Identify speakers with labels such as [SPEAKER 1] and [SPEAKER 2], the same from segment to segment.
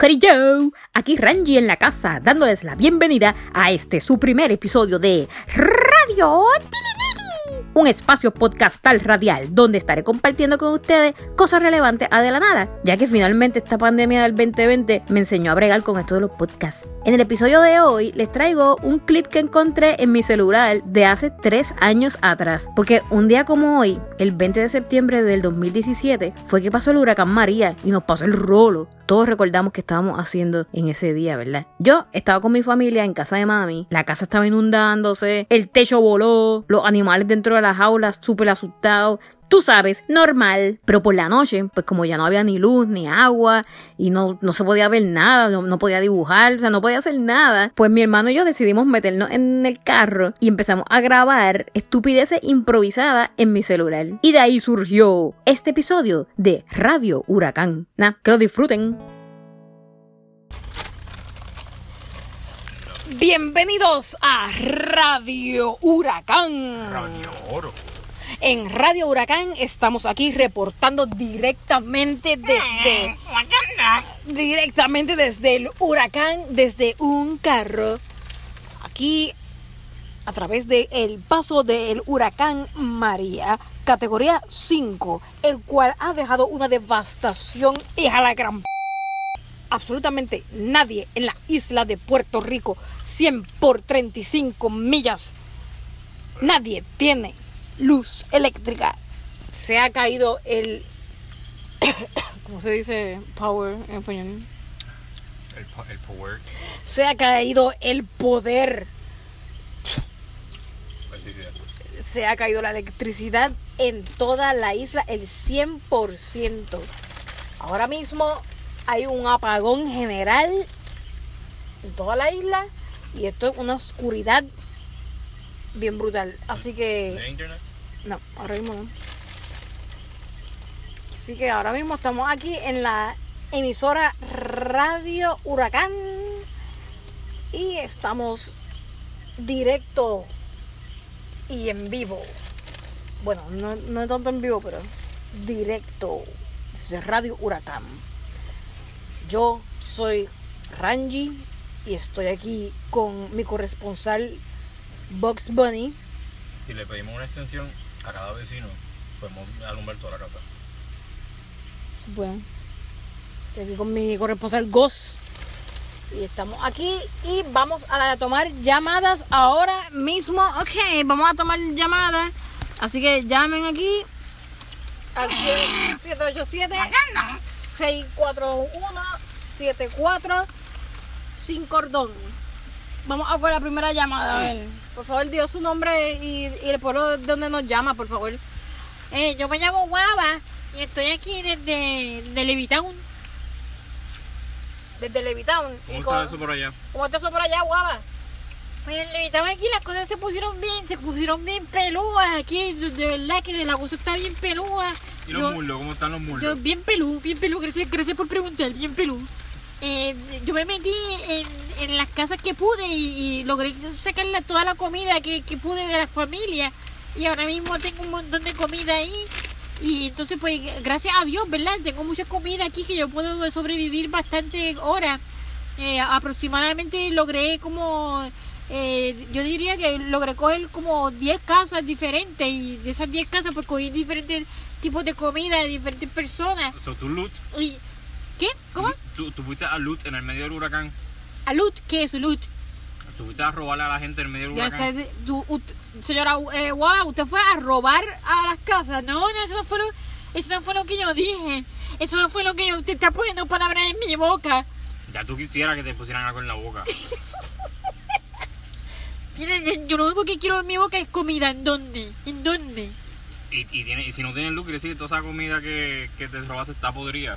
[SPEAKER 1] Corillo, aquí Ranji en la casa, dándoles la bienvenida a este su primer episodio de Radio un espacio podcastal radial donde estaré compartiendo con ustedes cosas relevantes a de la nada, ya que finalmente esta pandemia del 2020 me enseñó a bregar con esto de los podcasts. En el episodio de hoy les traigo un clip que encontré en mi celular de hace tres años atrás, porque un día como hoy, el 20 de septiembre del 2017, fue que pasó el huracán María y nos pasó el rolo todos recordamos que estábamos haciendo en ese día, ¿verdad? Yo estaba con mi familia en casa de mami, la casa estaba inundándose, el techo voló, los animales dentro de las jaulas súper asustados. Tú sabes, normal. Pero por la noche, pues como ya no había ni luz ni agua y no, no se podía ver nada, no, no podía dibujar, o sea, no podía hacer nada, pues mi hermano y yo decidimos meternos en el carro y empezamos a grabar estupideces improvisadas en mi celular. Y de ahí surgió este episodio de Radio Huracán. Nah, que lo disfruten. Bienvenidos a Radio Huracán.
[SPEAKER 2] Radio Oro.
[SPEAKER 1] En Radio Huracán estamos aquí reportando directamente desde directamente desde el huracán, desde un carro. Aquí a través del el paso del huracán María, categoría 5, el cual ha dejado una devastación hija la gran p- absolutamente nadie en la isla de Puerto Rico, 100 por 35 millas. Nadie tiene luz eléctrica. Se ha caído el. ¿Cómo se dice power en español?
[SPEAKER 2] El, po- el power.
[SPEAKER 1] Se ha caído el poder. Se ha caído la electricidad en toda la isla, el 100%. Ahora mismo hay un apagón general en toda la isla y esto es una oscuridad bien brutal. Así que.
[SPEAKER 2] ¿De internet?
[SPEAKER 1] No, ahora mismo no. Así que ahora mismo estamos aquí en la emisora Radio Huracán y estamos directo y en vivo. Bueno, no, no tanto en vivo, pero directo desde Radio Huracán. Yo soy Ranji y estoy aquí con mi corresponsal Box Bunny.
[SPEAKER 2] Si le pedimos una extensión a cada vecino, podemos alumbrar toda la casa.
[SPEAKER 1] Bueno, estoy aquí con mi corresponsal Gos. Y estamos aquí y vamos a tomar llamadas ahora mismo. Ok, vamos a tomar llamadas. Así que llamen aquí al 787 641 74 sin cordón. Vamos a por la primera llamada. A ver, por favor, dio su nombre y, y el pueblo de donde nos llama, por favor.
[SPEAKER 3] Eh, yo me llamo Guava y estoy aquí desde de Levitown.
[SPEAKER 1] Desde Levitown.
[SPEAKER 2] ¿Cómo
[SPEAKER 1] Y
[SPEAKER 2] está
[SPEAKER 1] con-
[SPEAKER 2] eso por allá?
[SPEAKER 1] ¿Cómo está eso por allá, guava?
[SPEAKER 3] Pues en Levitown aquí las cosas se pusieron bien, se pusieron bien pelúas. Aquí, de, verdad que la cosa está bien pelúa.
[SPEAKER 2] ¿Y los
[SPEAKER 3] Yo-
[SPEAKER 2] muslos? ¿Cómo están los muslos?
[SPEAKER 3] Yo, bien pelú, bien pelú, gracias, gracias por preguntar, bien pelú. Eh, yo me metí en, en las casas que pude y, y logré sacarle toda la comida que, que pude de la familia. Y ahora mismo tengo un montón de comida ahí. Y entonces, pues, gracias a Dios, ¿verdad? Tengo mucha comida aquí que yo puedo sobrevivir bastante horas. Eh, aproximadamente logré como, eh, yo diría que logré coger como 10 casas diferentes. Y de esas 10 casas, pues, cogí diferentes tipos de comida de diferentes personas.
[SPEAKER 2] So, tú loot,
[SPEAKER 3] Y, ¿Qué? ¿Cómo?
[SPEAKER 2] tú, tú fuiste a loot en el medio del huracán.
[SPEAKER 3] ¿A loot? ¿Qué es loot?
[SPEAKER 2] Tú fuiste a robarle a la gente en el medio del huracán.
[SPEAKER 3] tú- señora, eh, wow, usted fue a robar a las casas. No, no, eso no fue lo, eso no fue lo que yo dije. Eso no fue lo que yo, usted está poniendo palabras en mi boca.
[SPEAKER 2] Ya tú quisieras que te pusieran algo en la boca.
[SPEAKER 3] Mire, yo, yo lo único que quiero en mi boca es comida. ¿En dónde? ¿En dónde?
[SPEAKER 2] Y, y, tiene, y si no tienes loot, quiere decir que toda esa comida que, que te robaste está podrida.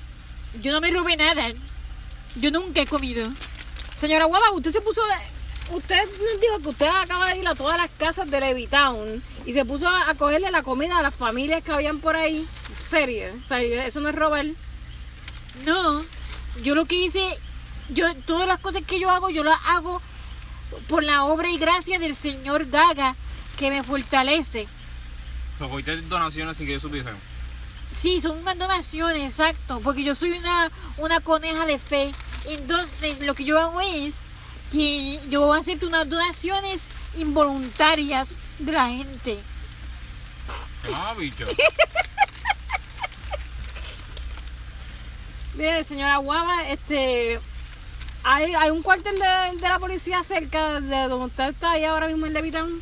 [SPEAKER 3] Yo no me robé nada. Yo nunca he comido.
[SPEAKER 1] Señora Guava, usted se puso. Usted nos dijo que usted acaba de ir a todas las casas de Levitown y se puso a cogerle la comida a las familias que habían por ahí. Serio. O sea, eso no es robar.
[SPEAKER 3] No, yo lo que hice, yo todas las cosas que yo hago, yo las hago por la obra y gracia del señor Gaga que me fortalece.
[SPEAKER 2] Cogiste donaciones sin que yo supiese.
[SPEAKER 3] Sí, son unas donaciones, exacto, porque yo soy una, una coneja de fe Entonces, lo que yo hago es que yo voy a hacer unas donaciones involuntarias de la gente.
[SPEAKER 2] Ah, bicho.
[SPEAKER 1] Mire, señora Guava, este. Hay, hay un cuartel de, de la policía cerca de donde usted está ahí ahora mismo en Levitown.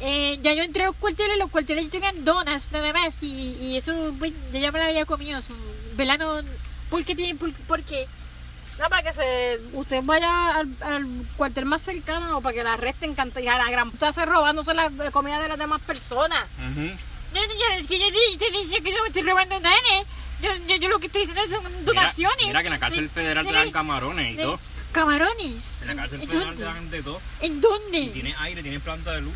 [SPEAKER 3] Eh, ya yo entré a los cuarteles, los cuarteles tenían donas nada más y, y eso pues, yo ya me lo había comido. Su, ¿Verdad? No, ¿Por qué tienen? Por, por qué?
[SPEAKER 1] No, para que se, usted vaya al, al cuartel más cercano o para que la arresten canto, y a la gran puta se robándose la, la comida de las demás personas.
[SPEAKER 3] Yo, es que yo te, dice que no me estoy robando nada. ¿eh? Yo, yo, yo lo que estoy diciendo son
[SPEAKER 2] Mira,
[SPEAKER 3] donaciones.
[SPEAKER 2] mira que en la cárcel
[SPEAKER 3] De-
[SPEAKER 2] federal te dan camarones y
[SPEAKER 3] de-
[SPEAKER 2] todo.
[SPEAKER 3] Camarones.
[SPEAKER 2] En la cárcel
[SPEAKER 3] ¿En
[SPEAKER 2] federal te dan de todo.
[SPEAKER 3] ¿En
[SPEAKER 2] Y
[SPEAKER 3] dónde?
[SPEAKER 2] tiene aire, tiene planta de luz.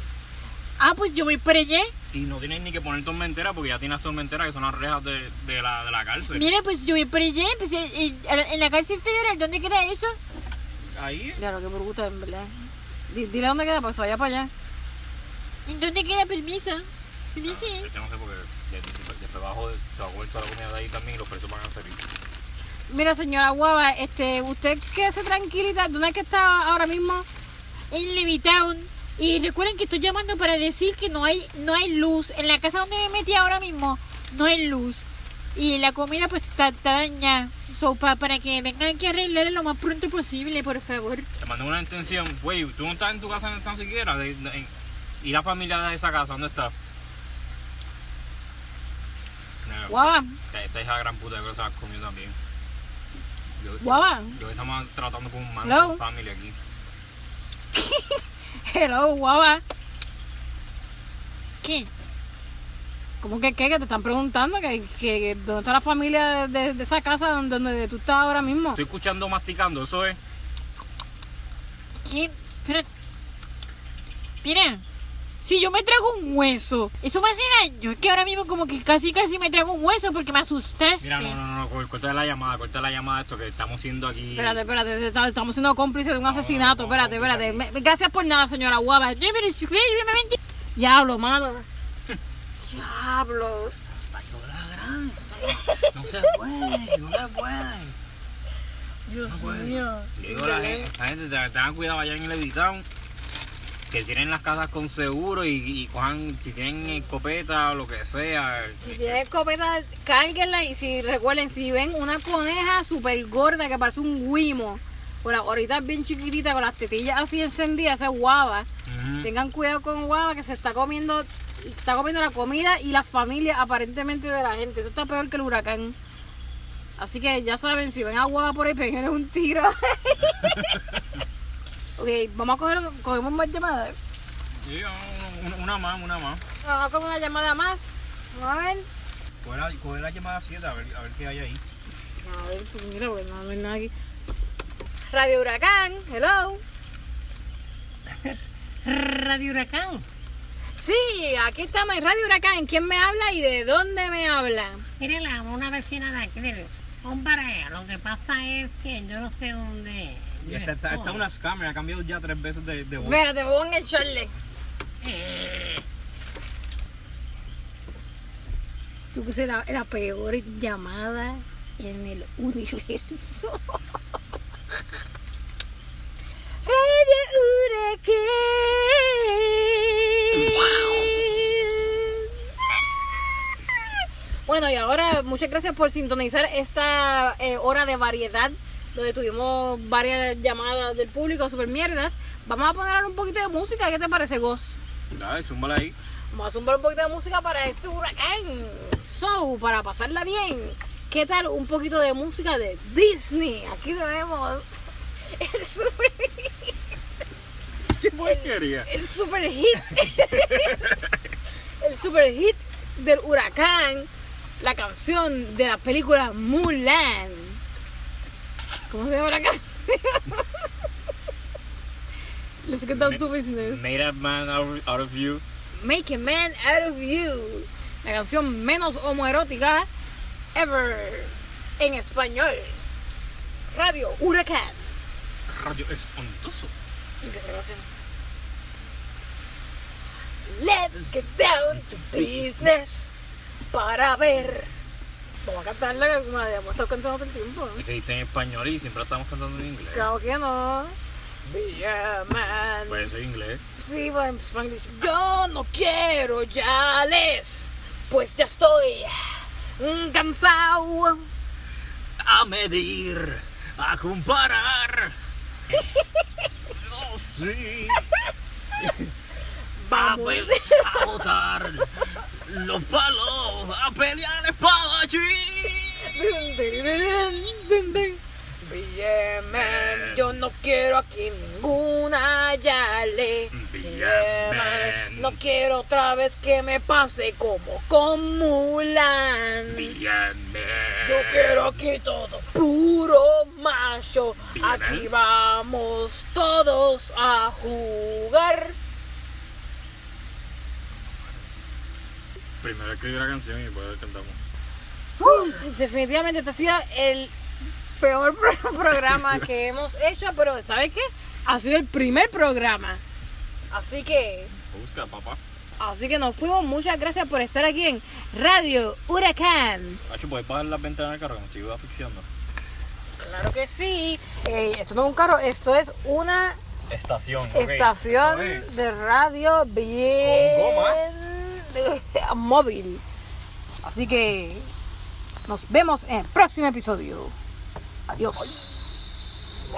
[SPEAKER 3] Ah, pues yo voy para allá.
[SPEAKER 2] Y no tienes ni que poner tormentera porque ya tienes tormenteras que son las rejas de, de, la, de la cárcel.
[SPEAKER 3] Mira, pues yo voy para allá. Pues, eh, eh, en la cárcel federal, ¿dónde queda eso?
[SPEAKER 2] Ahí.
[SPEAKER 1] Ya, lo que pregunta, en verdad. Di- Dile dónde queda se vaya para allá.
[SPEAKER 3] ¿En dónde queda permiso? Permiso.
[SPEAKER 2] Ah, Yo no sé porque de- de- después abajo de- se va a vuelto la comida de ahí también y los precios van a salir.
[SPEAKER 1] Mira, señora Guava, este, usted quédese tranquilita. ¿Dónde es que está ahora mismo?
[SPEAKER 3] en Levitown. Y recuerden que estoy llamando para decir que no hay, no hay luz. En la casa donde me metí ahora mismo no hay luz. Y la comida pues está, está dañada. So, pa- para que vengan aquí a arreglar lo más pronto posible, por favor.
[SPEAKER 2] Te mandé una intención. Güey, tú no estás en tu casa ni tan siquiera. De, de- en- ¿Y la familia de esa casa? ¿Dónde está? No,
[SPEAKER 1] Guava,
[SPEAKER 2] Esta, hija gran puta yo creo que se la comió también. Yo,
[SPEAKER 1] Guava.
[SPEAKER 2] Yo, yo estamos tratando con un man family aquí.
[SPEAKER 1] Hello, Guava.
[SPEAKER 3] ¿Qué?
[SPEAKER 1] ¿Cómo que qué? Que te están preguntando que, que- dónde está la familia de, de esa casa donde, donde tú estás ahora mismo.
[SPEAKER 2] Estoy escuchando masticando, eso es.
[SPEAKER 3] ¿Quién? Pero... Mira, si yo me trago un hueso, eso me hace daño. Es que ahora mismo como que casi casi me trago un hueso porque me asustaste.
[SPEAKER 2] Mira, no, no, no, no, corta la llamada, corta la llamada esto que estamos siendo aquí.
[SPEAKER 1] Espérate, espérate, está- estamos siendo cómplices de un asesinato.
[SPEAKER 2] no,
[SPEAKER 1] Espérate,
[SPEAKER 2] no,
[SPEAKER 1] espérate. Me- Gracias por nada, señora
[SPEAKER 3] mentí.
[SPEAKER 1] Diablo, mano. Diablos.
[SPEAKER 2] Está llorando gran, No se puede, no se puede.
[SPEAKER 1] Dios
[SPEAKER 2] puede.
[SPEAKER 1] mío.
[SPEAKER 2] Digo la gente, la gente tengan cuidado allá en el Levitown. Que tienen las casas con seguro y, y cojan, si tienen escopeta o lo que sea.
[SPEAKER 1] Si tienen escopeta, cárguenla y si recuerden, si ven una coneja súper gorda que parece un guimo, por ahorita es bien chiquitita, con las tetillas así encendidas, es guava. Tengan cuidado con guava que se está comiendo, está comiendo la comida y la familia aparentemente de la gente. Eso está peor que el huracán. Así que ya saben, si ven a guava por ahí, peguen un tiro. ok, vamos a coger, cogemos más llamadas.
[SPEAKER 2] Sí, una, una más, una más.
[SPEAKER 1] Vamos a coger una llamada más. Vamos a ver.
[SPEAKER 2] Coge la, coge la llamada 7 a ver, a ver qué hay ahí.
[SPEAKER 1] A ver, pues mira, pues no, hay nada aquí. Radio Huracán, hello.
[SPEAKER 3] Radio Huracán.
[SPEAKER 1] Sí, aquí estamos en Radio Huracán. ¿Quién me habla y de dónde me habla?
[SPEAKER 4] Mire, la, una vecina de aquí, mire, hombre, lo que pasa es que yo no sé dónde.
[SPEAKER 2] Y esta, esta, ha cambiado ya tres veces de, de voz.
[SPEAKER 1] Espérate, voy a echarle. Tú que la, la peor llamada en el universo. Bueno, y ahora muchas gracias por sintonizar esta eh, hora de variedad, donde tuvimos varias llamadas del público super mierdas. Vamos a poner un poquito de música, ¿qué te parece, Goz?
[SPEAKER 2] Dale, zúmbala ahí.
[SPEAKER 1] Vamos a zumbar un poquito de música para este huracán. So, para pasarla bien. ¿Qué tal un poquito de música de Disney? Aquí tenemos el super,
[SPEAKER 2] ¿Qué porquería?
[SPEAKER 1] el super hit. el super hit del huracán. La canción de la película Mulan. ¿Cómo se llama la canción? Let's get down to business.
[SPEAKER 2] Made up man out, out of you.
[SPEAKER 1] Make a Man Out of You. La canción menos homoerótica ever en español. Radio Huracán.
[SPEAKER 2] Radio espantoso.
[SPEAKER 1] Let's get down to business para ver
[SPEAKER 3] Vamos a cantarla como la hemos estado cantando todo el tiempo.
[SPEAKER 2] Es que dijiste en español y siempre estamos cantando en inglés.
[SPEAKER 3] Claro que no. Be a man.
[SPEAKER 2] Pues eso es inglés.
[SPEAKER 3] Sí, bueno, en Spanglish. Yo no quiero ya les, pues ya estoy mm, cansado.
[SPEAKER 2] A medir, a comparar. Oh, sí. A,
[SPEAKER 3] Vamos.
[SPEAKER 2] pe- a botar los palos, a pelear espada
[SPEAKER 3] Dun, dun, dun, dun, dun. Be a man. Yo no quiero aquí ninguna yale. No quiero otra vez que me pase como con Mulan. Yo quiero aquí todo puro macho. Aquí vamos todos a jugar.
[SPEAKER 2] Primero escribí la canción y después cantamos.
[SPEAKER 3] Definitivamente este ha sido el peor pro- programa que hemos hecho, pero ¿sabes qué? Ha sido el primer programa. Así que,
[SPEAKER 2] Busca, papá.
[SPEAKER 3] así que nos fuimos. Muchas gracias por estar aquí en Radio Huracán.
[SPEAKER 2] Hacho, ¿puedes bajar las ventanas del carro? que Me estoy asfixiando.
[SPEAKER 3] Claro que sí. Eh, esto no es un carro, esto es una
[SPEAKER 2] Estación.
[SPEAKER 3] estación de radio bien
[SPEAKER 2] Con gomas.
[SPEAKER 3] móvil. Así que nos vemos en el próximo episodio. Adiós.